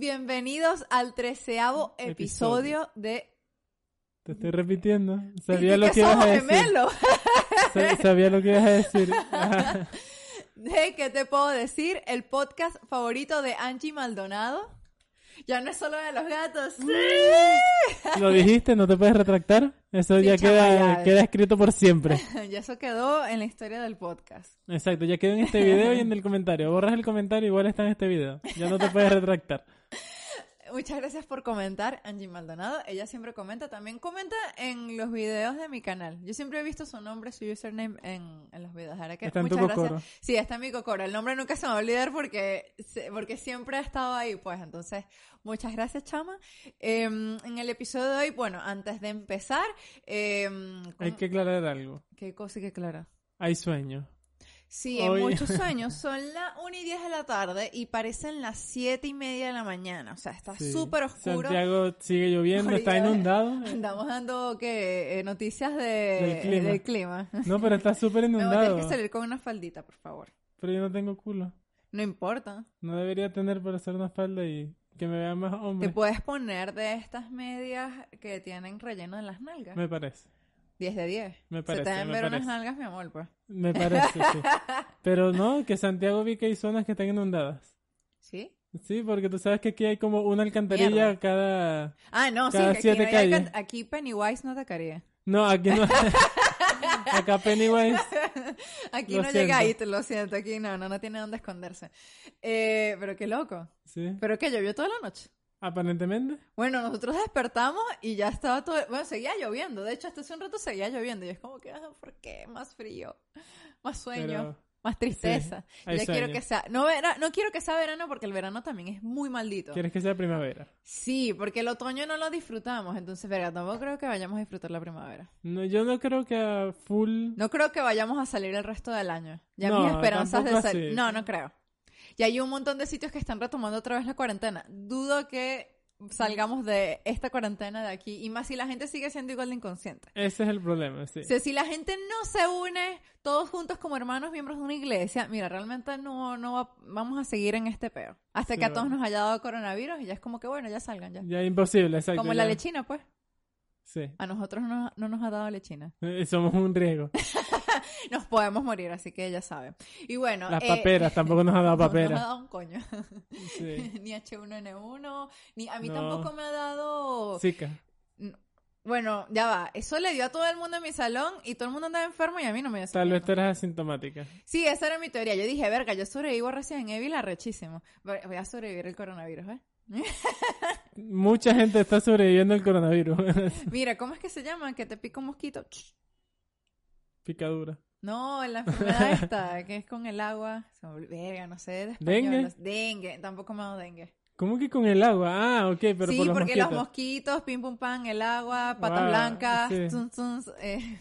bienvenidos al treceavo episodio, de... Te estoy repitiendo. Sabía ¿Y lo que ibas a decir. gemelos? Sa- Sabía lo que ibas a decir. De ¿Qué te puedo decir? El podcast favorito de Angie Maldonado. Ya no es solo de los gatos. ¡Sí! ¿Lo dijiste? ¿No te puedes retractar? Eso Sí, ya chama, queda, ya. queda escrito por siempre. ya eso quedó en la historia del podcast. Exacto, ya quedó en este video y en el comentario. Borras el comentario, igual está en este video. Ya no te puedes retractar. Muchas gracias por comentar, Angie Maldonado. Ella siempre comenta, también comenta en los videos de mi canal. Yo siempre he visto su nombre, su username en, en los videos. Ahora que Está en muchas tu gracias. cocoro. Sí, está en mi cocoro. El nombre nunca se me va a olvidar porque, porque siempre ha estado ahí, pues. Entonces, muchas gracias, Chama. Eh, en el episodio de hoy, bueno, antes de empezar, eh, Hay ¿cómo- que aclarar algo. ¿qué cosa hay que aclarar? Hay sueño. Sí, en Hoy- muchos sueños son las 1 y 10 de la tarde y parecen las 7 y media de la mañana. O sea, está Sí. súper oscuro. Santiago sigue lloviendo, está inundado. Andamos dando que noticias de, Del clima. del clima. No, pero está súper No, tienes inundado. que salir con una faldita, por favor. Pero yo no tengo culo. No importa. No debería tener para hacer una espalda y que me vea más hombre. Te puedes poner de estas medias que tienen relleno en las nalgas. Me parece. 10 de 10. Me Se parece, te deben ver unas parece. nalgas, mi amor, pues. Me parece, sí. Pero no, que Santiago vi que hay zonas que están inundadas. ¿Sí? Sí, porque tú sabes que aquí hay como una alcantarilla Mierda. cada... Ah, no, sí, Cada aquí, siete no alcan- aquí Pennywise no atacaría. No, aquí no... Acá Pennywise... Aquí no siento. llega ahí, te lo siento. Aquí no, no, no tiene dónde esconderse. Eh, pero qué loco. Sí, ¿Pero que llovió toda la noche? Aparentemente. Bueno, nosotros despertamos y ya estaba todo... Bueno, seguía lloviendo. De hecho, hasta hace un rato seguía lloviendo. Y es como que, ah, ¿por qué? Más frío, más sueño, Pero más tristeza. hay ya quiero sueño. que sea... No, vera- no quiero que sea verano porque el verano también es muy maldito. quieres que sea primavera. Sí, porque el otoño no lo disfrutamos. Entonces, verga, tampoco creo que vayamos a disfrutar la primavera. No, yo no creo que a full... No creo que vayamos a salir el resto del año. Ya No, mis esperanzas de salir. No, no creo. Y hay un montón de sitios que están retomando otra vez la cuarentena. Dudo que salgamos de esta cuarentena de aquí. Y más si la gente sigue siendo igual de inconsciente. Ese es el problema, sí. O sea, si la gente no se une todos juntos como hermanos miembros de una iglesia, mira, realmente no, no va- vamos a seguir en este peo. Hasta Sí, que a todos nos haya dado coronavirus y ya es como que bueno, ya salgan ya. Ya imposible, exacto. como la lechina, pues. Sí. A nosotros no, no nos ha dado lechina. Eh, Somos un riesgo. Nos podemos morir, así que ya saben. Y bueno. Las eh, paperas, tampoco nos ha dado No, no me ha dado un coño. Sí. ni H1N1, ni a mí No. tampoco me ha dado... Zika. Bueno, ya va. Eso le dio a todo el mundo en mi salón y todo el mundo andaba enfermo y a mí no me dio Tal vez tú eras asintomática. Sí, esa era mi teoría. Yo dije, verga, yo sobrevivo recién en Evil arrechísimo. Voy voy a sobrevivir el coronavirus, ¿eh? Mucha gente está sobreviviendo al coronavirus. Mira, ¿cómo es que se llama? Que te pica un mosquito. Picadura. No, la enfermedad esta, que es con el agua. Se me olvidó. Verga, no sé español. ¿Dengue? Dengue. Tampoco me ha dado dengue. ¿Cómo que con el agua? Ah, ok, pero sí, por los porque mosquitos. los mosquitos, pim pum pam, el agua, patas Wow, blancas, sí. tun, tun, eh.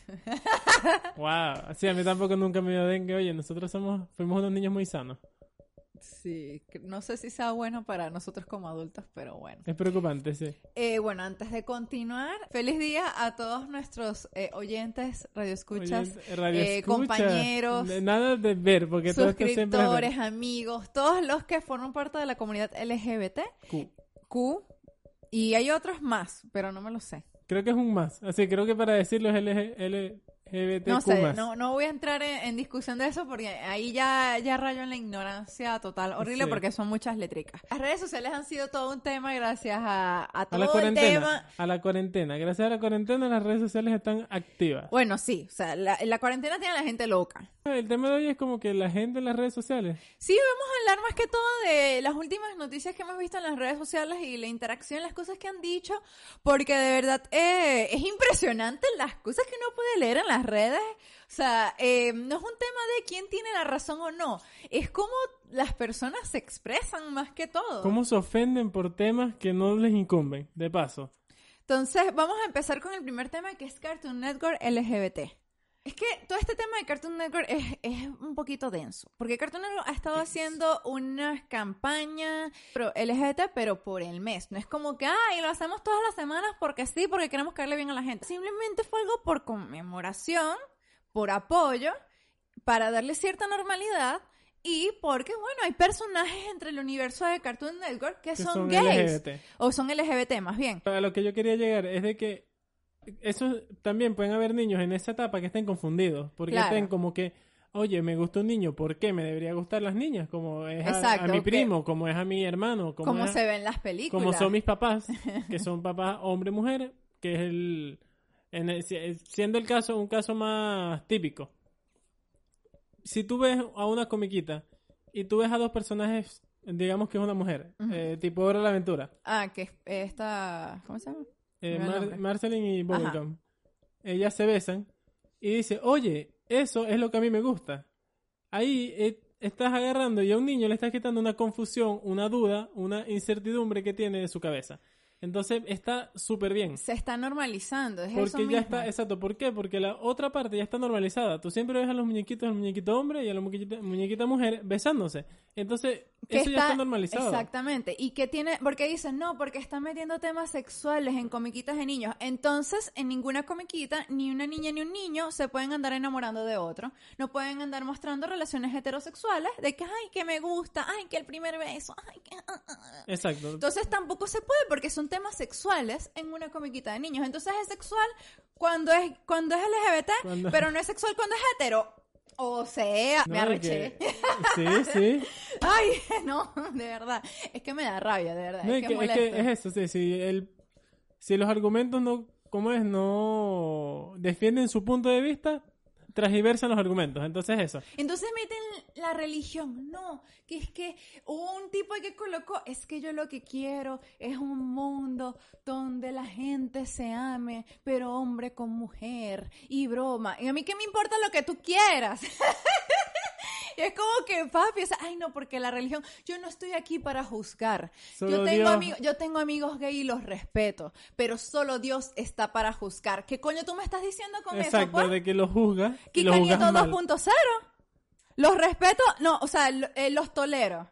Wow. Sí, a mí tampoco nunca me dio dengue. Oye, nosotros somos, fuimos unos niños muy sanos. Sí, que no sé si sea bueno para nosotros como adultos, pero bueno. Es preocupante, sí. Eh, bueno, antes de continuar, feliz día a todos nuestros eh, oyentes, radioescuchas, radio eh, compañeros, Nada de ver, porque todo esto siempre suscriptores, amigos, todos los que forman parte de la comunidad LGBT, Q. Q, y hay otros más, pero no me lo sé. Creo que es un más. Así creo que para decirlo es LG, L, LGBT No sé, no, no voy a entrar en, en discusión de eso porque ahí ya, ya rayo en la ignorancia total. Horrible Sí. porque son muchas letricas. Las redes sociales han sido todo un tema gracias a, a A todo la el tema. A la cuarentena. Gracias a la cuarentena las redes sociales están activas. Bueno, sí, o sea, la, la cuarentena tiene a la gente loca. El tema de hoy es como que la gente en las redes sociales. Sí, vamos a hablar más que todo de las últimas noticias que hemos visto en las redes sociales y la interacción, las cosas que han dicho, porque de verdad eh, es impresionante las cosas que uno puede leer en las redes. O sea, eh, no es un tema de quién tiene la razón o no, es cómo las personas se expresan más que todo. ¿Cómo se ofenden por temas que no les incumben? De paso. Entonces, vamos a empezar con el primer tema que es Cartoon Network LGBT. Es que todo este tema de Cartoon Network es, es un poquito denso, porque Cartoon Network ha estado haciendo una campaña pro LGBT, pero por el mes. No es como que, ay, lo hacemos todas las semanas porque sí, porque queremos caerle bien a la gente. Simplemente fue algo por conmemoración, por apoyo, para darle cierta normalidad y porque, bueno, hay personajes entre el universo de Cartoon Network que, Que son, son gays. LGBT. O son LGBT, más bien. A lo que yo quería llegar es de que eso también pueden haber niños en esa etapa que estén confundidos, porque Claro. estén como que, oye, me gusta un niño, ¿por qué me debería gustar las niñas? Como es a- mi que- primo, como es a mi hermano, como, como es a- se ven las películas. como son mis papás, que son papás hombre-mujer, que es el, en el- siendo el caso un caso más típico. Si tú ves a una comiquita y tú ves a dos personajes, digamos que es una mujer, eh, tipo Hora de la Aventura, Ah, que esta... ¿Cómo se llama? Eh, Mar-. Marceline y Bubblegum, ellas se besan y dice, oye, eso es lo que a mí me gusta. Ahí eh, estás agarrando y a un niño le estás quitando una confusión, una duda, una incertidumbre que tiene de su cabeza. Entonces está súper bien. Se está normalizando, es eso Porque ya mismo. está, exacto, ¿por qué? Porque la otra parte ya está normalizada. Tú siempre ves a los muñequitos, al muñequito hombre y a la muñequita, muñequita mujer besándose. Entonces, eso ya está normalizado. Exactamente. Y que tiene, porque dicen, no, porque están metiendo temas sexuales en comiquitas de niños. Entonces, en ninguna comiquita, ni una niña ni un niño se pueden andar enamorando de otro. No pueden andar mostrando relaciones heterosexuales de que, ay, que me gusta, ay, que el primer beso, ay, que... ah, ah, ah". Exacto. Entonces tampoco se puede porque son temas sexuales en una comiquita de niños. Entonces es sexual cuando es cuando es LGBT, Cuando- pero no es sexual cuando es hetero. O sea, me No, arreché. que- Sí, sí. Ay, no, de verdad. Es que me da rabia, de verdad. No, es, es, que que, es molesto. que es eso, sí, si, el, si los argumentos no, ¿cómo es? No defienden su punto de vista, transgiversan los argumentos. Entonces eso. Entonces meten la religión. No, que es que un tipo que colocó, es que yo lo que quiero es un mundo donde la gente se ame, pero hombre con mujer y broma. Y a mí qué me importa lo que tú quieras. Y es como que papi, o sea, ay no, porque la religión, yo no estoy aquí para juzgar. Solo yo tengo amigos, yo tengo amigos gay y los respeto, pero solo Dios está para juzgar. ¿Qué coño tú me estás diciendo con eso? Exacto, de que los juzga Kika los Nieto juzgas mal. 2.0. Los respeto, no, o sea, eh, los tolero.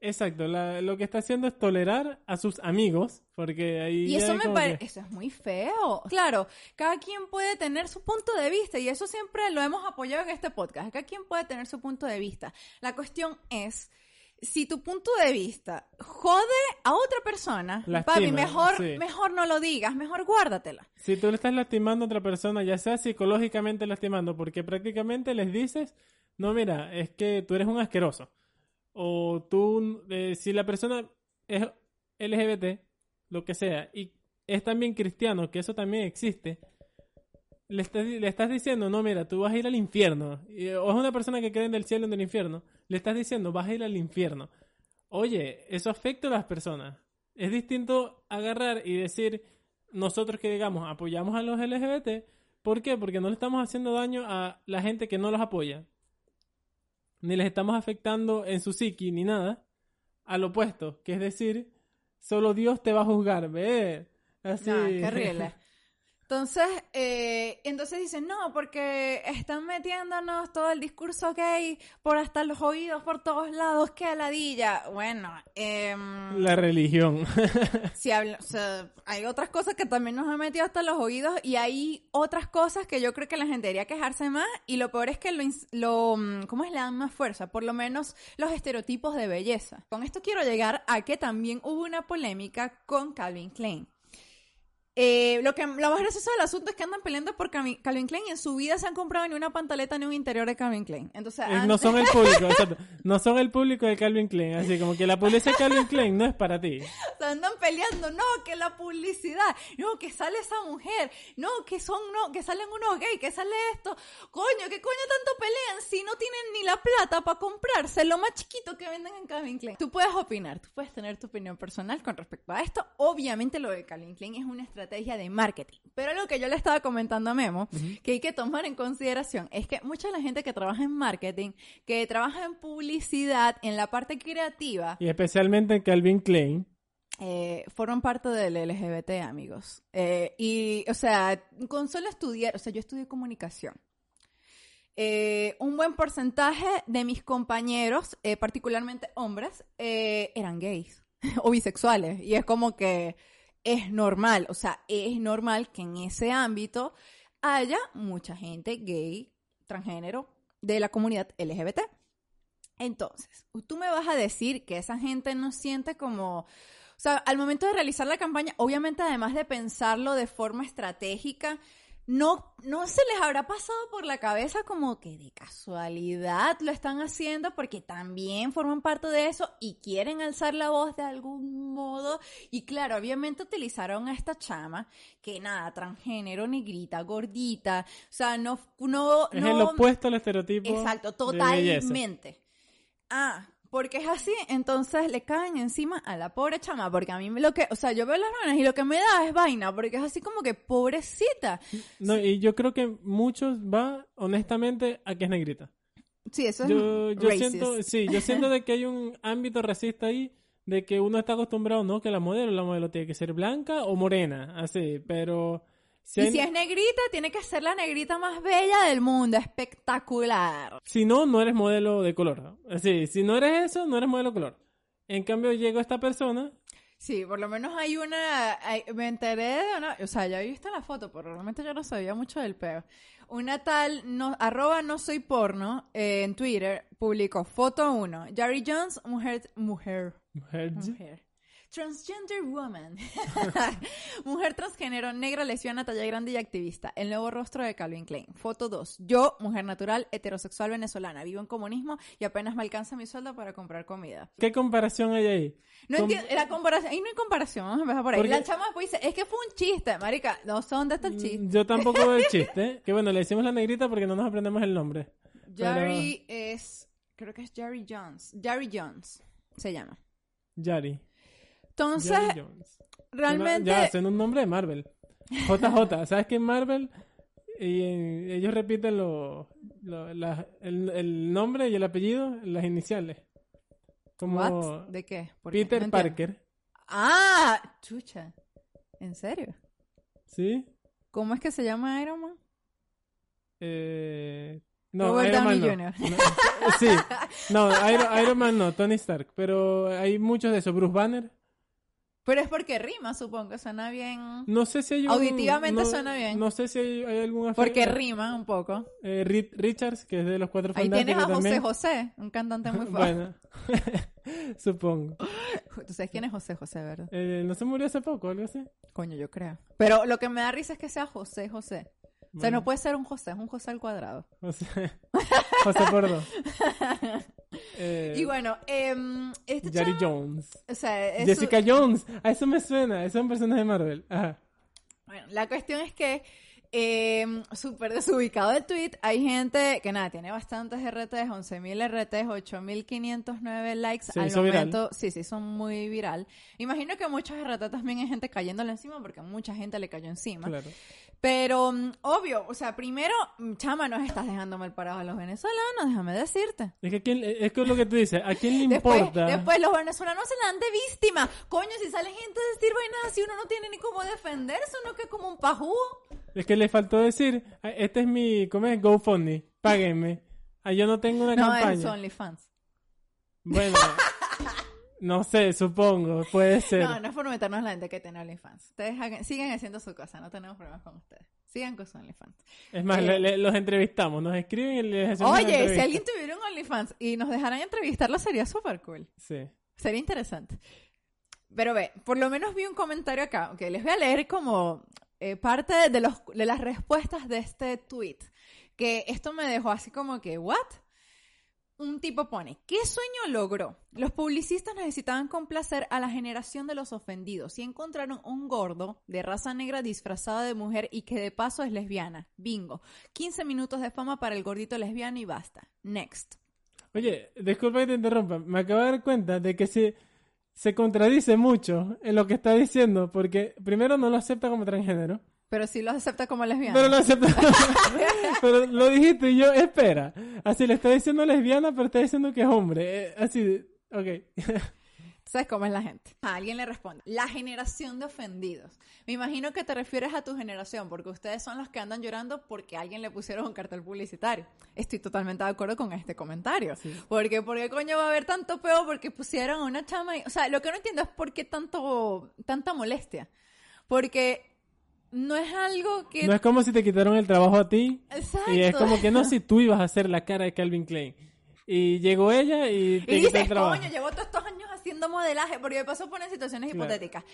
Exacto, la- lo que está haciendo es tolerar a sus amigos, porque ahí Y eso es me parece, que- eso es muy feo. Claro, cada quien puede tener su punto de vista y eso siempre lo hemos apoyado en este podcast. Cada quien puede tener su punto de vista. La cuestión es, si tu punto de vista jode a otra persona, Lastima, papi, mejor, sí. mejor no lo digas, mejor guárdatela. Si tú le estás lastimando a otra persona, ya sea psicológicamente lastimando, porque prácticamente les dices, no, mira, es que tú eres un asqueroso. O tú, eh, si la persona es LGBT, lo que sea, y es también cristiano, que eso también existe, le estás, diciendo, no, mira, tú vas a ir al infierno. O es una persona que cree en el cielo y en el infierno, le estás diciendo, vas a ir al infierno. Oye, eso afecta a las personas. Es distinto agarrar y decir, nosotros que digamos apoyamos a los LGBT, ¿por qué? Porque no le estamos haciendo daño a la gente que no los apoya. Ni les estamos afectando en su psiqui ni nada. Al opuesto, que es decir, solo Dios te va a juzgar, ve. Así. Nah, qué. Entonces, eh, entonces dicen, no, porque están metiéndonos todo el discurso gay por hasta los oídos, por todos lados, qué ladilla. Bueno, em, La religión. si habla- o sea, hay otras cosas que también nos han metido hasta los oídos y hay otras cosas que yo creo que la gente debería quejarse más y lo peor es que lo, lo mm, ¿cómo es? Le dan más fuerza, por lo menos los estereotipos de belleza. Con esto quiero llegar a que también hubo una polémica con Calvin Klein. Eh, lo que lo más gracioso del asunto es que andan peleando por Calvin Calvin Klein y en su vida se han comprado ni una pantaleta ni un interior de Calvin Klein. Entonces, Eh, no antes- son el público, exacto. No son el público de Calvin Klein. Así como que la publicidad de Calvin Klein no es para ti. se andan peleando, no, que la publicidad, no, que sale esa mujer, no, que son, no, que salen unos gays, que sale esto, coño, ¿qué coño tanto pelean si no tienen ni la plata para comprarse lo más chiquito que venden en Calvin Klein? Tú puedes opinar, tú puedes tener tu opinión personal con respecto a esto. Obviamente lo de Calvin Klein es una estrategia de marketing, pero lo que yo le estaba comentando a Memo, que hay que tomar en consideración, es que mucha de la gente que trabaja en marketing, que trabaja en publicidad, en la parte creativa, Y especialmente en Calvin Klein. eh, forman parte del LGBT, amigos. Eh, y, o sea, con solo estudiar, o sea, yo estudié comunicación. Eh, un buen porcentaje de mis compañeros, eh, particularmente hombres, eh, eran gays o bisexuales. Y es como que es normal, o sea, es normal que en ese ámbito haya mucha gente gay, transgénero, de la comunidad LGBT. Entonces, tú me vas a decir que esa gente no siente como, o sea, al momento de realizar la campaña, obviamente además de pensarlo de forma estratégica, no, no se les habrá pasado por la cabeza como que de casualidad lo están haciendo porque también forman parte de eso y quieren alzar la voz de algún modo. Y claro, obviamente utilizaron a esta chama que nada, transgénero, negrita, gordita, o sea, no, no, Es no, el opuesto al estereotipo. Exacto, de totalmente. Ah, porque es así, entonces le caen encima a la pobre chama, porque a mí lo que, o sea, yo veo las ruenas y lo que me da es vaina, porque es así como que pobrecita. No, y yo creo que muchos va, honestamente, a que es negrita. Sí, eso es Yo, yo racist. siento, sí, yo siento de que hay un ámbito racista ahí, de que uno está acostumbrado, no, que la modelo, la modelo tiene que ser blanca o morena, así, pero si, Y hay- si es negrita, tiene que ser la negrita más bella del mundo, espectacular. si no, no eres modelo de color. Así, si no eres eso, no eres modelo de color. En cambio, llega esta persona, Sí, por lo menos hay una, hay- me enteré de una, o sea, ya he visto la foto, pero realmente yo no sabía mucho del peo. Una tal, no, arroba no soy porno, eh, en Twitter, publicó foto 1, Jerry Jones, mujer, mujer, mujer, mujer. Transgender woman. mujer transgénero, negra, lesbiana, talla grande y activista. El nuevo rostro de Calvin Klein. Foto 2. Yo, mujer natural, heterosexual venezolana. Vivo en comunismo y apenas me alcanza mi sueldo para comprar comida. ¿qué comparación hay ahí? No Com- entiendo, la comparación, ahí no hay comparación, vamos a empezar por ahí. Porque- La chama después dice, es que fue un chiste, marica, no sé dónde está el chiste. Yo tampoco veo el chiste. Que bueno, le decimos la negrita porque no nos aprendemos el nombre. Jerry es, creo que es Jerry Jones, Jerry Jones se llama. Yari. Entonces, realmente, Ya, hacen un nombre de Marvel. JJ. ¿Sabes que en Marvel y, eh, ellos repiten lo, lo- la- el, el nombre y el apellido, las iniciales? Como what? ¿De qué? Peter No. Parker. Ah, chucha. ¿En serio? ¿Sí? ¿Cómo es que se llama Iron Man? Eh, no, Robert Iron Man Downey no. Jr.. No, Sí, no, Iron, Iron Man no, Tony Stark, pero hay muchos de esos. Bruce Banner, Pero es porque rima, supongo, suena bien. no sé si hay un... Auditivamente no- suena bien. No sé si hay, hay algún... Porque rima un poco. Eh, Richards, que es de los Cuatro Ahí tienes a José también. José, un cantante muy fuerte. bueno, supongo. Tú sabes quién es José José, ¿verdad? Eh, ¿No se murió hace poco algo así? Coño, yo creo. Pero lo que me da risa es que sea José José. O sea, no puede ser un José, es un José al cuadrado. José, José por dos. Eh, Y bueno, eh, este Jerry Jones. o sea, es Jessica Jones. A eso me suena. Esos son personajes de Marvel. Ajá. Bueno, la cuestión es que eh, súper desubicado el tweet. Hay gente que nada, tiene bastantes RTs, 11.000 RTs, 8.509 likes. Se al hizo viral. momento, sí, sí, son muy viral. Imagino que muchos RT también hay gente cayéndole encima porque mucha gente le cayó encima. Claro. Pero, mm, obvio, o sea, primero, mm, chama, nos estás dejando mal parados a los venezolanos, déjame decirte. Es que, a quién- es que es lo que tú dices. ¿A quién le Después, importa? después los venezolanos se la dan de víctima. Coño, si sale gente a decir vainas así, uno no tiene ni cómo defenderse, uno que es como un pajú. Es que le faltó decir, "Ah, este es mi, ¿cómo es? GoFundMe, páguenme. Ah, yo no tengo una No, campaña. es OnlyFans. Bueno, no sé, supongo, puede ser. No, no es por meternos la gente que tiene OnlyFans. Ustedes hagan- sigan haciendo su cosa, no tenemos problemas con ustedes. Sigan con su OnlyFans. Es más, Eh. le- le- los entrevistamos, nos escriben y les hacemos Oye, si alguien tuviera un OnlyFans y nos dejaran entrevistarlo, sería súper cool. Sí. Sería interesante. Pero ve, por lo menos vi un comentario acá, que les voy a leer como eh, parte de, los, de las respuestas de este tweet, que esto me dejó así como que, ¿what? Un tipo pone, ¿qué sueño logró? Los publicistas necesitaban complacer a la generación de los ofendidos y encontraron un gordo de raza negra disfrazado de mujer y que de paso es lesbiana. Bingo. 15 minutos de fama para el gordito lesbiano y basta. Next. Oye, disculpa que te interrumpa. Me acabo de dar cuenta de que se, se contradice mucho en lo que está diciendo, porque primero no lo acepta como transgénero. Pero sí lo acepta como lesbiana. Pero lo acepta. pero lo dijiste y yo, espera. Así le está diciendo lesbiana, pero está diciendo que es hombre. Eh, así, ok. ¿Sabes cómo es la gente? A alguien le responde. La generación de ofendidos. Me imagino que te refieres a tu generación, porque ustedes son los que andan llorando porque a alguien le pusieron un cartel publicitario. Estoy totalmente de acuerdo con este comentario. Porque, ¿por qué coño va a haber tanto peo porque pusieron a una chama? Y, o sea, lo que no entiendo es por qué tanto, tanta molestia. Porque no es algo que... No es como si te quitaron el trabajo a ti. Exacto. Y es como que no si tú ibas a hacer la cara de Calvin Klein. Y llegó ella y te Y dices, coño, llevo todos estos años haciendo modelaje, porque de paso ponen situaciones Claro. hipotéticas.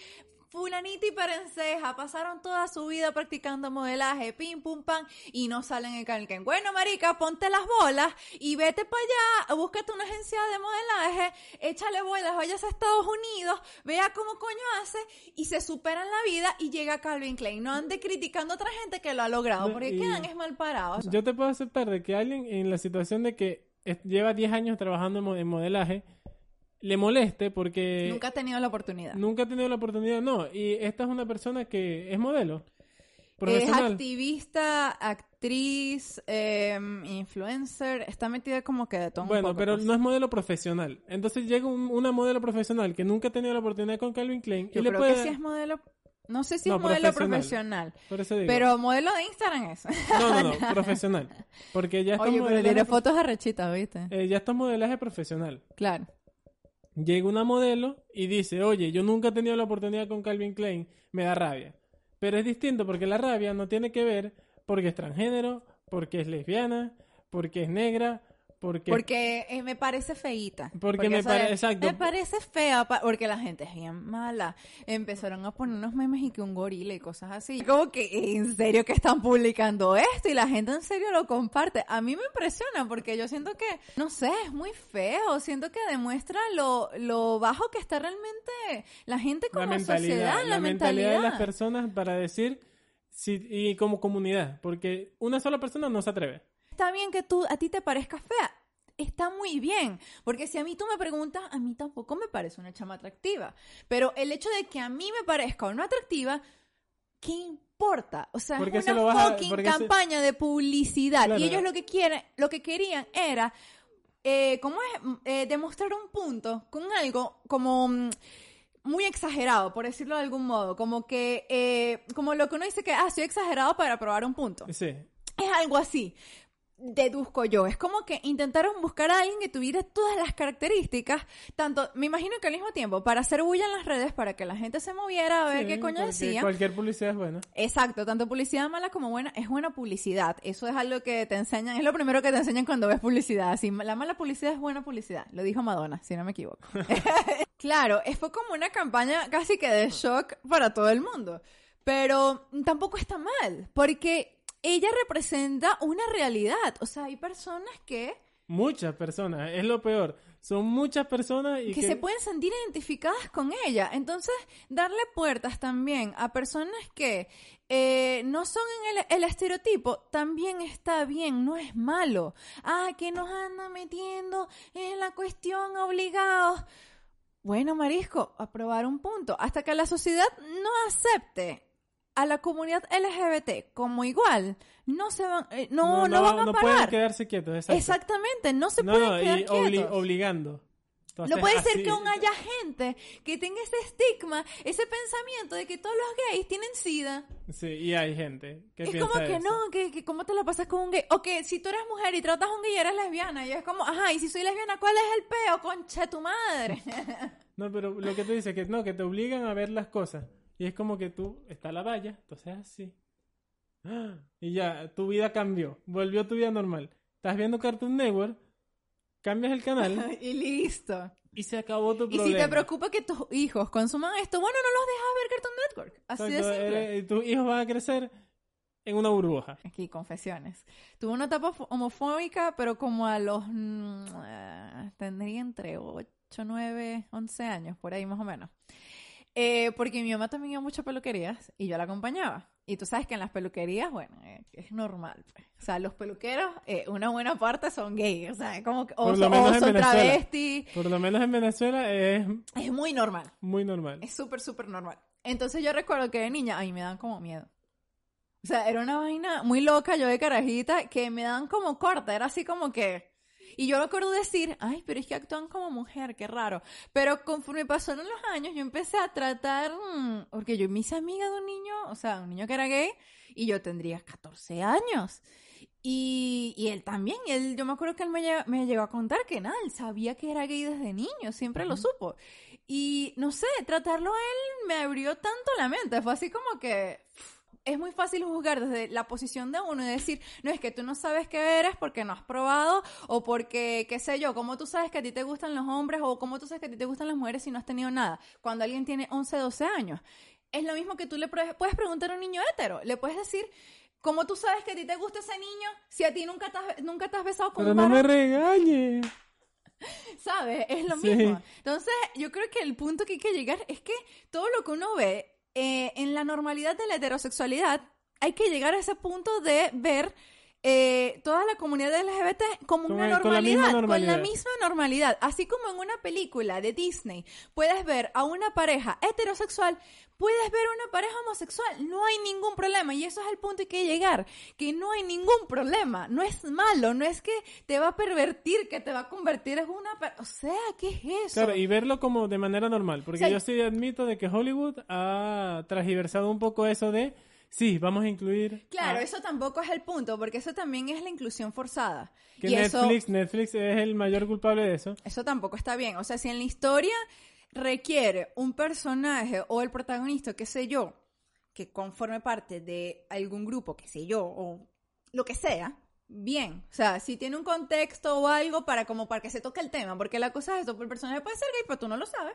Fulanita y Perenceja pasaron toda su vida practicando modelaje, pim, pum, pam, y no salen en Calquen. Bueno, marica, ponte las bolas y vete para allá, búscate una agencia de modelaje, échale bolas, vayas a Estados Unidos, vea cómo coño hace, y se supera en la vida y llega Calvin Klein. No ande criticando a otra gente que lo ha logrado, porque y- quedan es mal parados. Yo te puedo aceptar de que alguien en la situación de que lleva 10 años trabajando en, mo- en modelaje le moleste porque Nunca ha tenido la oportunidad. nunca ha tenido la oportunidad. No, y esta es una persona que es modelo. Es Profesional. activista, actriz, em, influencer, está metida como que de todo un Bueno, poco, pero no es modelo profesional. Entonces llega un- una modelo profesional que nunca ha tenido la oportunidad con Calvin Klein Yo y le creo puede... que sí es modelo, no sé si No, es modelo profesional. pero modelo de Instagram es. No, no, no, profesional. Porque ya está Oye, pero tiene fotos arrechitas, ¿viste? eh, ya está modelaje profesional. Claro. Llega una modelo y dice, oye, yo nunca he tenido la oportunidad con Calvin Klein, me da rabia. Pero es distinto porque la rabia no tiene que ver porque es transgénero, porque es lesbiana, porque es negra, porque... Porque eh, me parece feíta. Porque me pare- exacto. Me parece fea, pa- porque la gente es bien mala. Empezaron a poner unos memes y que un gorila y cosas así. Como que, ¿en serio que están publicando esto? Y la gente en serio lo comparte. A mí me impresiona porque yo siento que, no sé, es muy feo. Siento que demuestra lo, lo bajo que está realmente la gente como la mentalidad, sociedad, la mentalidad de las personas para decir si, y como comunidad, porque una sola persona no se atreve. Está bien que tú a ti te parezca fea. Está muy bien, porque si a mí tú me preguntas, a mí tampoco me parece una chama atractiva. Pero el hecho de que a mí me parezca o no atractiva, ¿qué importa? O sea, ¿Por qué es una a- fucking se- campaña de publicidad. Claro. Y ellos lo que quieren, lo que querían era, eh, ¿cómo es? Eh, demostrar un punto con algo como mm, muy exagerado, por decirlo de algún modo. Como que, eh, como lo que uno dice que, ah, soy exagerado para probar un punto. Sí. Es algo así. Deduzco yo. Es como que intentaron buscar a alguien que tuviera todas las características, tanto, me imagino que al mismo tiempo, para hacer bulla en las redes, para que la gente se moviera a ver Sí, qué coño decía. Cualquier publicidad es buena. Exacto, tanto publicidad mala como buena es buena publicidad. Eso es algo que te enseñan, es lo primero que te enseñan cuando ves publicidad. Así, la mala publicidad es buena publicidad. Lo dijo Madonna, si no me equivoco. claro, fue como una campaña casi que de shock para todo el mundo. Pero tampoco está mal, porque ella representa una realidad. O sea, hay personas que, Muchas personas, es lo peor. Son muchas personas y que que, se pueden sentir identificadas con ella. Entonces, darle puertas también a personas que eh, no son en el, el estereotipo también está bien, no es malo. Ah, que nos anda metiendo en la cuestión obligados. Bueno, Marisco, aprobar un punto. Hasta que la sociedad no acepte a la comunidad LGBT como igual, no se van, eh, no, no, van a no pueden parar. quedarse quietos. exacto. Exactamente, no se no, pueden no, quedar y quietos. obligando. No puede ser que aún haya gente que tenga ese estigma, ese pensamiento de que todos los gays tienen sida. Sí, y hay gente que es como que eso. no, que, que cómo te la pasas con un gay. O que si tú eres mujer y tratas a un gay y eres lesbiana. Y es como, ajá, y si soy lesbiana, ¿cuál es el peo? Concha tu madre. No, pero lo que tú dices que no, que te obligan a ver las cosas. Y es como que tú, está la valla, entonces así. ¡Ah! Y ya, tu vida cambió, volvió tu vida normal. Estás viendo Cartoon Network cambias el canal y listo. y se acabó tu Y problema. si te preocupa que tus hijos consuman esto, bueno, no los dejas ver Cartoon Network. Así Exacto, de simple. eres- tus hijos van a crecer en una burbuja. Aquí, confesiones. Tuve una etapa homofóbica, pero como a los... mm, eh, tendría entre 8, 9, 11 años, por ahí más o menos. Eh, porque mi mamá también iba mucho a peluquerías y yo la acompañaba. Y tú sabes que en las peluquerías, bueno, eh, es normal. pues. O sea, los peluqueros, eh, una buena parte son gays. O sea, como que, o, Por lo son- menos o son travestis. Por lo menos en Venezuela es Es muy normal. muy normal. Es súper, súper normal. Entonces yo recuerdo que de niña a mí me dan como miedo. O sea, era una vaina muy loca yo de carajita que me dan como corta. Era así como que... Y yo recuerdo decir, ay, pero es que actúan como mujer, qué raro. Pero conforme pasaron los años, yo empecé a tratar, mm, porque yo me hice amiga de un niño, o sea, un niño que era gay, y yo tendría 14 años. Y, y él también, él, yo me acuerdo que él me, lle- me llegó a contar que nada, él sabía que era gay desde niño, siempre lo supo. Y no sé, tratarlo a él me abrió tanto la mente, fue así como que pff, es muy fácil juzgar desde la posición de uno y decir, no es que tú no sabes qué eres porque no has probado o porque, qué sé yo, cómo tú sabes que a ti te gustan los hombres o cómo tú sabes que a ti te gustan las mujeres si no has tenido nada. Cuando alguien tiene 11, 12 años. Es lo mismo que tú le puedes preguntar a un niño hétero, le puedes decir... ¿Cómo tú sabes que a ti te gusta ese niño si a ti nunca te has, nunca te has besado con Pero un no me regañes. ¿Sabes? Es lo Sí. mismo. Entonces, yo creo que el punto que hay que llegar es que todo lo que uno ve eh, en la normalidad de la heterosexualidad, hay que llegar a ese punto de ver eh, toda la comunidad LGBT como Con una el- con la misma normalidad, con la misma normalidad. Así como en una película de Disney puedes ver a una pareja heterosexual, puedes ver a una pareja homosexual. No hay ningún problema. Y eso es el punto que hay que llegar. Que no hay ningún problema. No es malo. No es que te va a pervertir, que te va a convertir en una... O sea, ¿qué es eso? Claro, y verlo como de manera normal. Porque O sea, yo sí admito de que Hollywood ha transgiversado un poco eso de, sí, vamos a incluir... Claro, a- eso tampoco es el punto, porque eso también es la inclusión forzada. Que y eso, Netflix, Netflix es el mayor culpable de eso. eso tampoco está bien. O sea, si en la historia requiere un personaje o el protagonista, qué sé yo, que conforme parte de algún grupo, qué sé yo, o lo que sea, bien. O sea, si tiene un contexto o algo para como para que se toque el tema, porque la cosa es eso, pues el personaje puede ser gay, pero tú no lo sabes.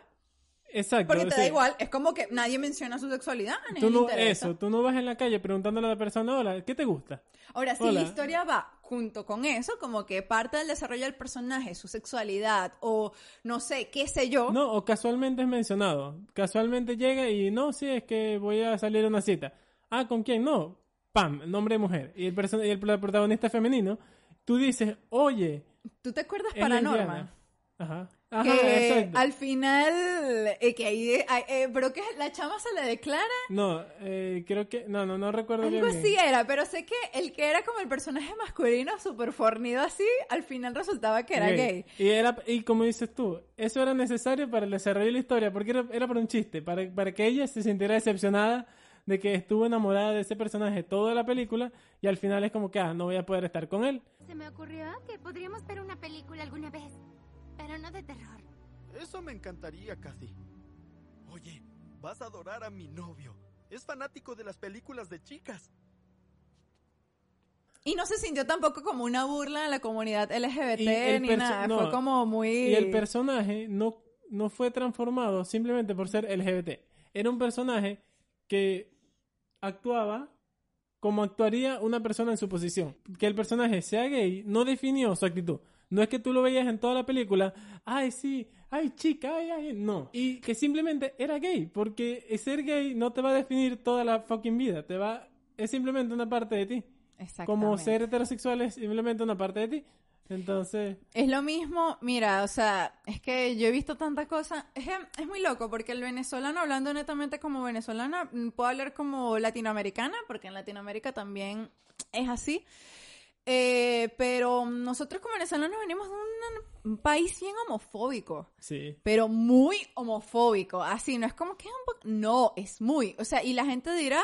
Exacto. Porque te sí. da igual, es como que nadie menciona su sexualidad, nadie Tú no, interesa. eso, tú no vas en la calle preguntándole a la persona, hola, ¿qué te gusta? Ahora, si la historia va junto con eso, como que parte del desarrollo del personaje, su sexualidad o no sé, qué sé yo. No, o casualmente es mencionado. Casualmente llega y no, sí, es que voy a salir a una cita. Ah, ¿con quién? No. Pam, nombre de mujer. Y el, y el protagonista femenino. Tú dices, oye, ¿Tú te acuerdas es para lesbiana. Norma? Ajá. Ajá, Que exacto. al final, eh, que ahí, eh, eh, pero que la chama se le declara, No, eh, creo que... No, no, no recuerdo algo bien. así era, pero sé que el que era como el personaje masculino súper fornido así, al final resultaba que era gay. Y, era, y como dices tú, eso era necesario para el desarrollo de la historia, porque era, era para un chiste, para, para que ella se sintiera decepcionada de que estuvo enamorada de ese personaje toda la película y al final es como que, ah, no voy a poder estar con él. Se me ocurrió que podríamos ver una película alguna vez, pero no de terror. Eso me encantaría, Kathy. Oye, vas a adorar a mi novio. Es fanático de las películas de chicas. Y no se sintió tampoco como una burla a la comunidad LGBT Y el ni nada, no. fue como muy... Y el personaje no, no fue transformado simplemente por ser LGBT. Era un personaje que actuaba como actuaría una persona en su posición. Que el personaje sea gay no definió su actitud. No es que tú lo veías en toda la película, ay sí, ay chica, ay, ay, no. Y que simplemente era gay, porque ser gay no te va a definir toda la fucking vida, te va, es simplemente una parte de ti. Como Exactamente. ser heterosexual es simplemente una parte de ti. Entonces, Es lo mismo, mira, o sea, es que yo he visto tantas cosas, es, es muy loco porque el venezolano, hablando netamente como venezolana, puedo hablar como latinoamericana, porque en Latinoamérica también es así, Eh, pero nosotros como venezolanos venimos de un, país bien homofóbico, sí. pero muy homofóbico, así, no es como que es un poco, no, es muy, o sea, y la gente dirá,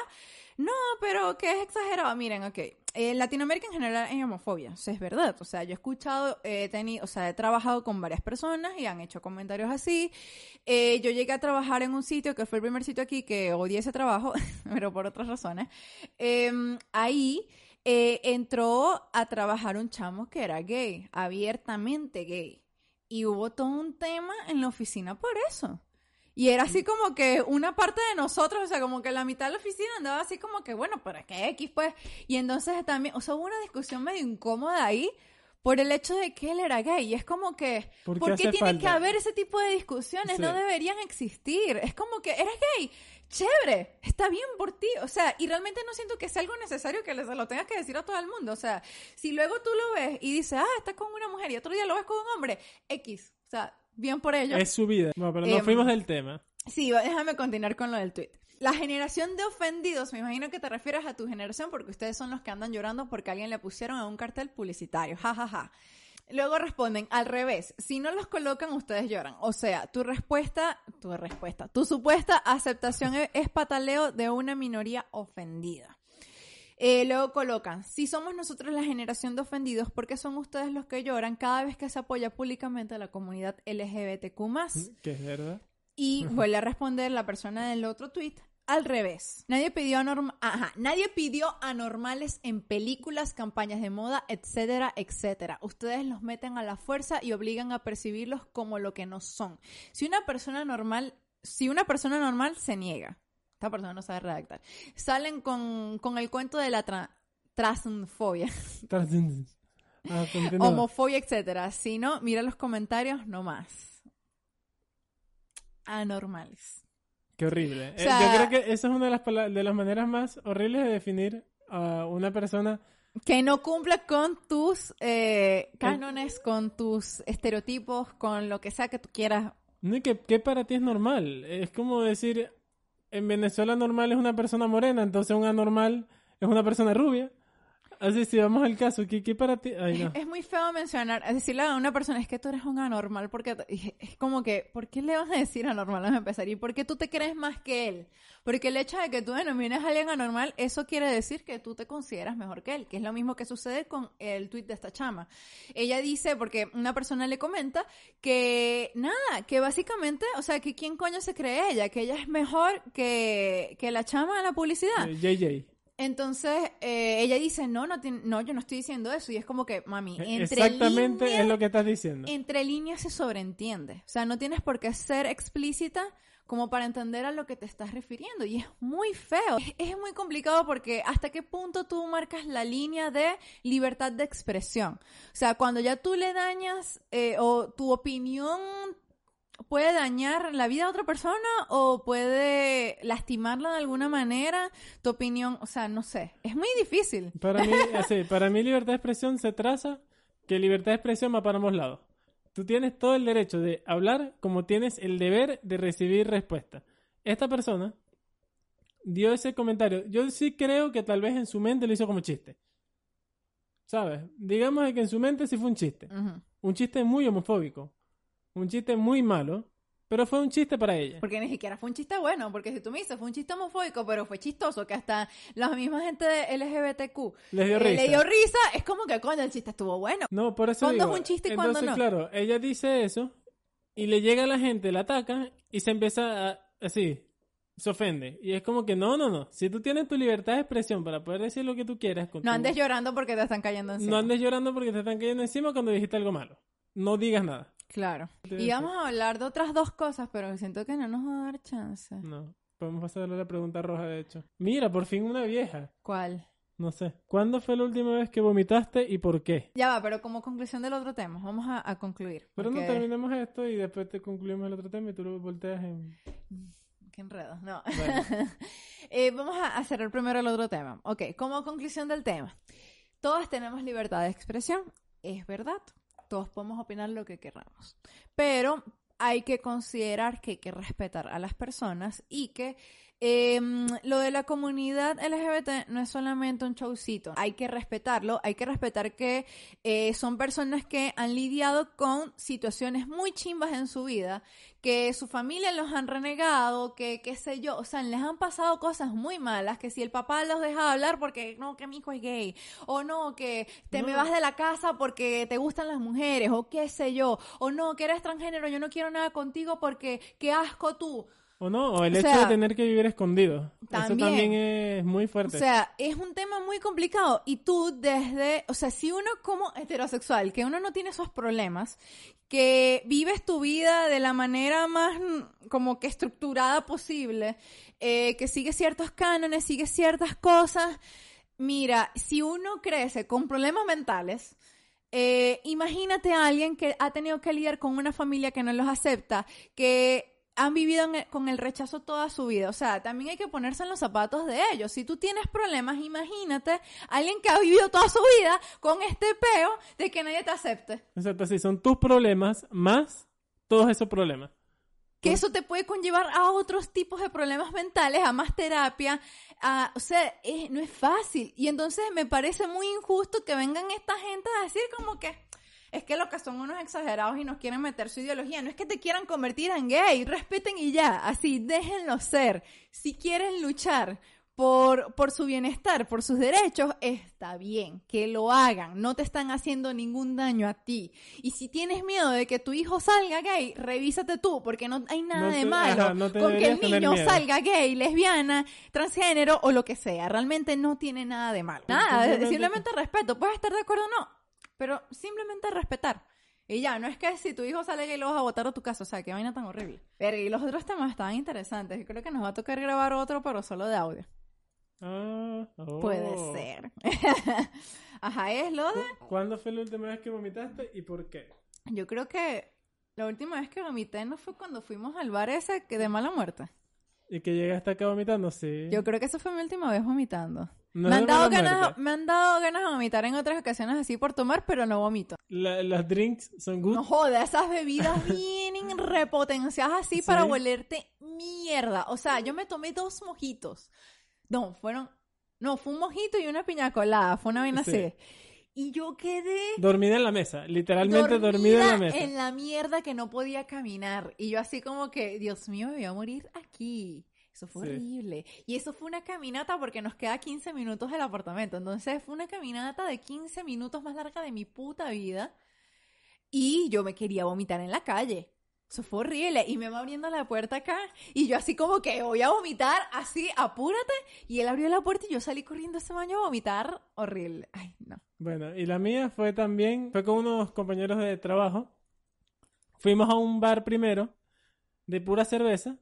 no, pero que es exagerado. Miren, ok. En Latinoamérica en general hay homofobia. Eso es verdad. O sea, yo he escuchado, he tenido, o sea, he trabajado con varias personas y han hecho comentarios así. Eh, yo llegué a trabajar en un sitio que fue el primer sitio aquí que odié ese trabajo, pero por otras razones. Eh, ahí eh, entró a trabajar un chamo que era gay, abiertamente gay. Y hubo todo un tema en la oficina por eso. Y era así como que una parte de nosotros, o sea, como que la mitad de la oficina andaba así como que, bueno, ¿para qué X, pues? Y entonces también, o sea, hubo una discusión medio incómoda ahí por el hecho de que él era gay. Y es como que, ¿Por ¿por qué hace tiene que haber ese tipo de discusiones? Sí. No deberían existir. Es como que, eres gay, chévere, está bien por ti. O sea, y realmente no siento que sea algo necesario que lo tengas que decir a todo el mundo. O sea, si luego tú lo ves y dices, ah, estás con una mujer y otro día lo ves con un hombre, X. O sea, bien por ello. Es su vida. No, pero nos Em, fuimos del tema. Sí, déjame continuar con lo del tweet. La generación de ofendidos, me imagino que te refieres a tu generación porque ustedes son los que andan llorando porque alguien le pusieron a un cartel publicitario. Ja, ja, ja. Luego responden, al revés, si no los colocan, ustedes lloran. O sea, tu respuesta, tu respuesta, tu supuesta aceptación e- es pataleo de una minoría ofendida. Eh, luego colocan, si somos nosotros la generación de ofendidos, ¿por qué son ustedes los que lloran cada vez que se apoya públicamente a la comunidad LGBTQ+. Que es verdad. Y vuelve a responder la persona del otro tweet al revés. Nadie pidió, anorm- Ajá. Nadie pidió anormales en películas, campañas de moda, etcétera, etcétera. Ustedes los meten a la fuerza y obligan a percibirlos como lo que no son. Si una persona normal, si una persona normal se niega, esta persona no sabe redactar, salen con, con el cuento de la tra- transfobia, Ah, homofobia, etcétera. Si no, mira los comentarios, no más. Anormales. Qué horrible. Eh, sea- yo creo que esa es una de las, de las maneras más horribles de definir a una persona. que no cumpla con tus eh, cánones, con tus estereotipos, con lo que sea que tú quieras. No, y que, que para ti es normal. Es como decir, en Venezuela normal es una persona morena, entonces un anormal es una persona rubia. Así, si vamos al caso, ¿qué, qué para ti? Ay, no. Es muy feo mencionar, decirle a una persona, es que tú eres un anormal, porque es como que, ¿por qué le vas a decir anormal a empezar? ¿Y por qué tú te crees más que él? Porque el hecho de que tú denomines a alguien anormal, eso quiere decir que tú te consideras mejor que él, que es lo mismo que sucede con el tweet de esta chama. Ella dice, porque una persona le comenta que nada, que básicamente, o sea, que quién coño se cree ella, que ella es mejor que, que la chama de la publicidad. Eh, JJ. Entonces, eh, ella dice, no, no, no, yo no estoy diciendo eso. Y es como que, mami, entre Exactamente líneas, es lo que estás diciendo. entre líneas se sobreentiende. O sea, no tienes por qué ser explícita como para entender a lo que te estás refiriendo. Y es muy feo. Es, es muy complicado porque hasta qué punto tú marcas la línea de libertad de expresión. O sea, cuando ya tú le dañas eh, o tu opinión puede dañar la vida de otra persona o puede lastimarla de alguna manera, tu opinión, o sea, no sé, es muy difícil. Para mí, para mí libertad de expresión se traza que libertad de expresión va para ambos lados. Tú tienes todo el derecho de hablar como tienes el deber de recibir respuesta. Esta persona dio ese comentario. Yo sí creo que tal vez en su mente lo hizo como chiste. ¿Sabes? Digamos que en su mente sí fue un chiste. Un chiste muy homofóbico. Un chiste muy malo. Pero fue un chiste para ella. Porque ni siquiera fue un chiste bueno, porque si tú me dices fue un chiste homofóbico, pero fue chistoso, que hasta la misma gente de LGBTQ Les dio eh, risa. le dio risa, es como que coño, el chiste estuvo bueno. No, por eso ¿Cuándo digo, es un chiste y cuándo entonces, no? claro, ella dice eso y le llega a la gente, la ataca y se empieza a, así, se ofende. Y es como que no, no, no. Si tú tienes tu libertad de expresión para poder decir lo que tú quieras, con No tu- andes llorando porque te están cayendo encima. no andes llorando porque te están cayendo encima cuando dijiste algo malo. No digas nada. Claro. Debe Y ser. vamos a hablar de otras dos cosas, pero siento que no nos va a dar chance. No. Podemos pasarle la pregunta roja, de hecho. Mira, por fin una vieja. ¿Cuál? No sé. ¿Cuándo fue la última vez que vomitaste y por qué? Ya va, pero como conclusión del otro tema, vamos a, a concluir. Pero no terminemos esto y después te concluimos el otro tema y tú lo volteas en... Qué enredo. No. Bueno. Eh, vamos a a cerrar primero el otro tema. Ok, como conclusión del tema. Todas tenemos libertad de expresión. Es verdad. Todos podemos opinar lo que queramos. Pero hay que considerar que hay que respetar a las personas y que em, lo de la comunidad LGBT no es solamente un showcito. Hay que respetarlo. Hay que respetar que eh, son personas que han lidiado con situaciones muy chimbas en su vida que su familia los han renegado, que qué sé yo, o sea, les han pasado cosas muy malas, que si el papá los deja de hablar porque no, que mi hijo es gay, o no, que te me vas de la casa porque te gustan las mujeres, o qué sé yo, o no, que eres transgénero, yo no quiero nada contigo porque qué asco tú. ¿O no? O el O hecho sea, de tener que vivir escondido. Eso también. también es muy O fuerte. sea, es un tema muy complicado y tú desde, o sea, si uno como heterosexual, que uno no tiene esos problemas, que vives tu vida de la manera más mm, como que estructurada posible, eh, que sigue ciertos cánones, sigue ciertas cosas, mira, si uno crece con problemas mentales, eh, imagínate a alguien que ha tenido que lidiar con una familia que no los acepta, que han vivido el- con el rechazo toda su vida. O sea, también hay que ponerse en los zapatos de ellos. Si tú tienes problemas, imagínate a alguien que ha vivido toda su vida con este peo de que nadie te acepte. Exacto, sí, son tus problemas más todos esos problemas. Que eso te puede conllevar a otros tipos de problemas mentales, a más terapia. a- o sea, es- no es fácil. Y entonces me parece muy injusto que vengan esta gente a decir como que es que lo que son unos exagerados y nos quieren meter su ideología. No es que te quieran convertir en gay, respeten y ya. Así, déjenlo ser. Si quieren luchar por, por su bienestar, por sus derechos, está bien, que lo hagan. No te están haciendo ningún daño a ti. Y si tienes miedo de que tu hijo salga gay, revísate tú, porque no hay nada No de malo ajá, no con que el niño salga gay, lesbiana, transgénero o lo que sea. Realmente no tiene nada de malo. Nada, simplemente respeto. Puedes estar de acuerdo o no, pero simplemente respetar. Y ya, no es que si tu hijo sale gay lo vas a botar a tu casa, o sea, qué vaina tan horrible. Pero y los otros temas estaban interesantes. Yo creo que nos va a tocar grabar otro, pero solo de audio. Ah, Puede oh. ser. Ajá, es lo de... ¿Cuándo fue la última vez que vomitaste y por qué? Yo creo que la última vez que vomité no fue cuando fuimos al bar ese que de mala muerte. ¿Y que llegaste acá vomitando? Sí. Yo creo que esa fue mi última vez vomitando. No me, han dado ganas, me han dado ganas de vomitar en otras ocasiones así por tomar, pero no vomito. La- las drinks son good. No joda, esas bebidas vienen repotenciadas así para Sí. volerte mierda. O sea, yo me tomé dos mojitos. No, fueron... No, fue un mojito y una piña colada. Fue una vaina Sí. así. Y yo quedé... Dormida en la mesa, literalmente dormida, en la mesa. en la mierda que no podía caminar. Y yo así como que, Dios mío, me voy a morir aquí. Eso fue Sí. horrible. Y eso fue una caminata porque nos queda 15 minutos del apartamento. Entonces fue una caminata de 15 minutos más larga de mi puta vida. Y yo me quería vomitar en la calle. Eso fue horrible. Y me va abriendo la puerta acá. Y yo así como que voy a vomitar. Así, apúrate. Y él abrió la puerta y yo salí corriendo a ese baño a vomitar. Horrible. Ay, no. Bueno, y la mía fue también, fue con unos compañeros de trabajo. Fuimos a un bar primero, de pura cerveza.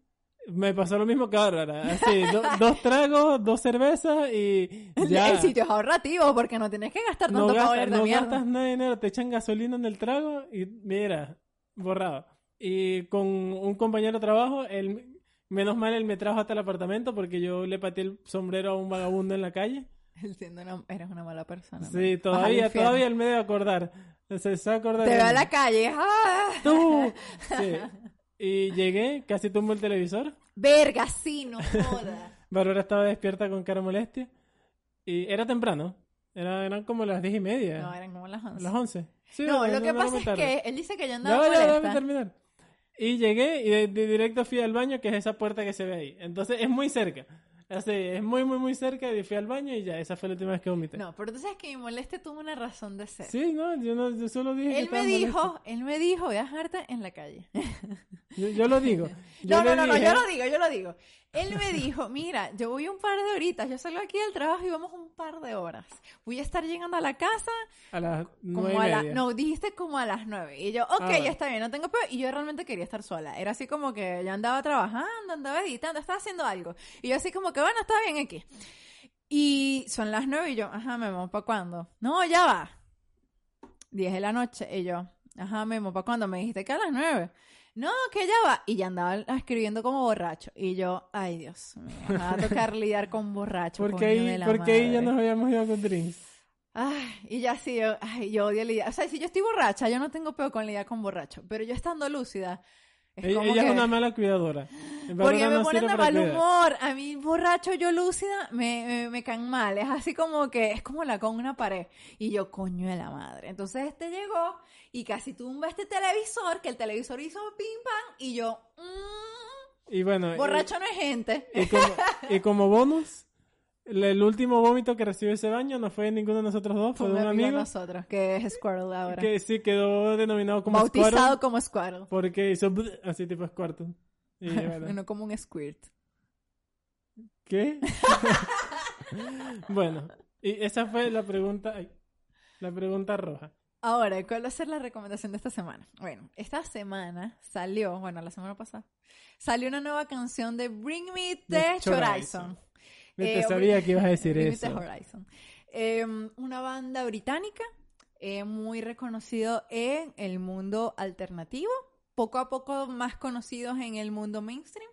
Me pasó lo mismo que ahora, así, do- dos tragos, dos cervezas y ya. El sitio es ahorrativo porque no tienes que gastar tanto no para gastas, volver de no mierda. gastas nada de dinero, te echan gasolina en el trago y mira, borrado. Y con un compañero de trabajo, él, menos mal él me trajo hasta el apartamento porque yo le pateé el sombrero a un vagabundo en la calle. Él siendo una- eres una mala persona. Sí, man. Todavía, todavía él me debe acordar. Se, se va a acordar Te veo a la calle. ¡ah! ¡Tú! Sí. Y llegué, casi tumbo el televisor. Verga, sí, no joda. Bárbara estaba despierta con cara molestia. Y era temprano. Era, eran como las diez y media. No, eran como las 11. las once. Sí, No, lo que pasa es que él dice que yo andaba déjame molesta. terminar. Y llegué y de, de directo fui al baño, que es esa puerta que se ve ahí. Entonces es muy cerca. Así, es muy, muy, muy cerca. Y fui al baño y ya, esa fue la última vez que vomité. No, pero tú sabes que mi molestia tuvo una razón de ser. Sí, no, yo, no, yo solo dije que Él me estaba molesto. dijo, él me dijo, voy a dejarte en la calle. Yo, yo lo digo. Yo no, no, no, no, yo lo digo, yo lo digo. Él me dijo, mira, yo voy un par de horitas, yo salgo aquí del trabajo y vamos un par de horas. Voy a estar llegando a la casa A las nueve como y a la, no, dijiste como a las nueve. Y yo, ok, Ah, ya está bien, no tengo peor. Y yo realmente quería estar sola. Era así como que yo andaba trabajando, andaba editando, estaba haciendo algo. Y yo así como que, bueno, está bien aquí. Y son las nueve y yo, ajá, Memo, ¿para cuándo? No, ya va. Diez de la noche. Y yo, ajá, Memo, ¿para cuándo? Me dijiste que a las nueve. No, que ya va. Y ya andaba escribiendo como borracho. Y yo, ay, Dios me va a tocar lidiar con borracho. Porque coño ahí, de la porque ahí ya nos habíamos ido con drinks. Ay, y ya sí, yo, ay, yo odio lidiar. O sea, si yo estoy borracha, yo no tengo peor con lidiar con borracho. Pero yo estando lúcida, es Ella, como ella que... es una mala cuidadora. Porque me no ponen de mal cuidar. humor. A mí, borracho, yo lúcida, me, me, me caen mal. Es así como que, es como la con una pared. Y yo, coño de la madre. Entonces este llegó y casi tumba este televisor, que el televisor hizo pim pam. Y yo, mm, Y bueno, y- borracho no es gente. y, como, y como bonus, el, último vómito que recibió ese baño no fue de ninguno de nosotros dos, fue Fue de un de amigo nosotros, que es Squirrel ahora. que sí quedó denominado como Bautizado Squirtle como Squirrel. porque hizo así tipo Squirtle. Y bueno, No como un squirt. ¿Qué? bueno, y esa fue la pregunta, la pregunta roja. Ahora, ¿cuál va a ser la recomendación de esta semana? Bueno, esta semana salió, bueno, la semana pasada, salió una nueva canción de Bring Me De the Horizon. Horizon. Te Eh, sabía que ibas a decir eso. Horizon. Eh, una banda británica eh, muy reconocido en el mundo alternativo, poco a poco más conocidos en el mundo mainstream.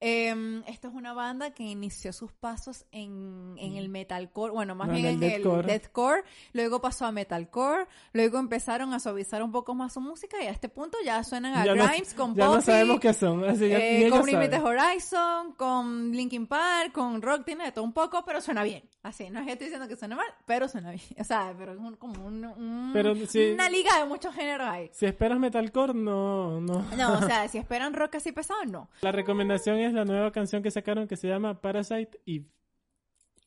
Eh, esto es una banda que inició sus pasos en, en el metalcore, bueno, más No, en bien en el deathcore. deathcore, luego pasó a metalcore, luego empezaron a suavizar un poco más su música y a este punto ya suenan a Ya no- Grimes con Ya no Puffy, sabemos qué son, así ya, eh, con saben. Horizon, con Linkin Park, con Rock, tiene de todo un poco, pero suena bien. Así, no es que estoy diciendo que suene mal, pero suena bien. O sea, pero es un- como un- un- Pero sí- una liga de muchos géneros ahí. Si esperas metalcore, no, no. No, o sea, si esperan rock así pesado, no. La recomendación es la nueva canción que sacaron que se llama Parasite Eve.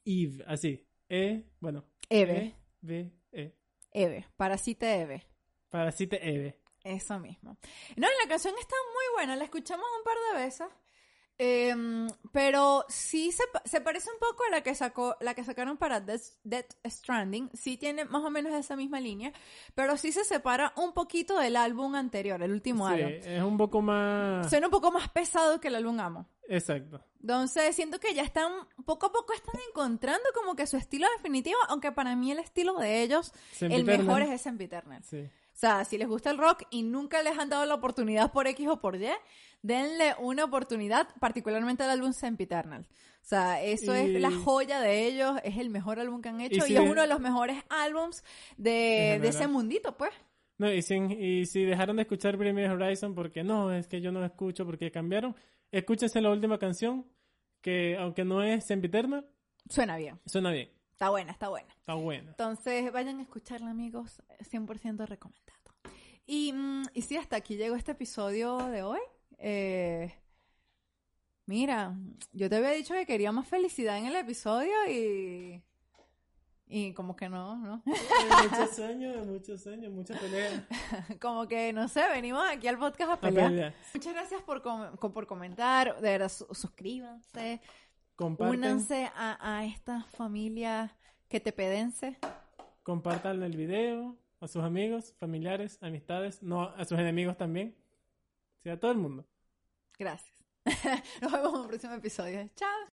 Eve, así. E, bueno. Eve. E, E. Eve, Parasite Eve. Parasite Eve. Eso mismo. No, la canción está muy buena, la escuchamos un par de veces. Em, pero sí se, se parece un poco a la que sacó la que sacaron para Death, Death Stranding. Sí tiene más o menos esa misma línea, pero sí se separa un poquito del álbum anterior, el último Sí, álbum. es un poco más... Suena un poco más pesado que el álbum Amo. Exacto. Entonces siento que ya están, poco a poco están encontrando como que su estilo definitivo, aunque para mí el estilo de ellos, el Sempiternal. mejor es ese Eternal. Sí. O sea, si les gusta el rock y nunca les han dado la oportunidad por X o por Y, denle una oportunidad, particularmente al álbum Sempiternal. O sea, eso Y- es la joya de ellos, es el mejor álbum que han hecho y, si- es uno de los mejores álbums de, de ese mundito, pues. No, y, sin- y si dejaron de escuchar Bring Me Horizon porque no, es que yo no escucho porque cambiaron, escúchense la última canción que aunque no es Sempiternal, Suena bien, suena bien. Está buena, está buena. Está buena. Entonces, vayan a escucharla, amigos, 100% recomendado. Y, mm, y sí, hasta aquí llegó este episodio de hoy. Eh, mira, yo te había dicho que quería más felicidad en el episodio y... Y como que no, ¿no? muchos sueños, muchos sueños, muchas peleas. como que, no sé, venimos aquí al podcast a A pelear. pelear. Muchas gracias por, com- por comentar, de verdad, su- suscríbanse, Únanse a, a esta familia que te pedense. compartan el video a sus amigos, familiares, amistades, no a sus enemigos también. Sí, a todo el mundo. Gracias. Nos vemos en un próximo episodio. Chao.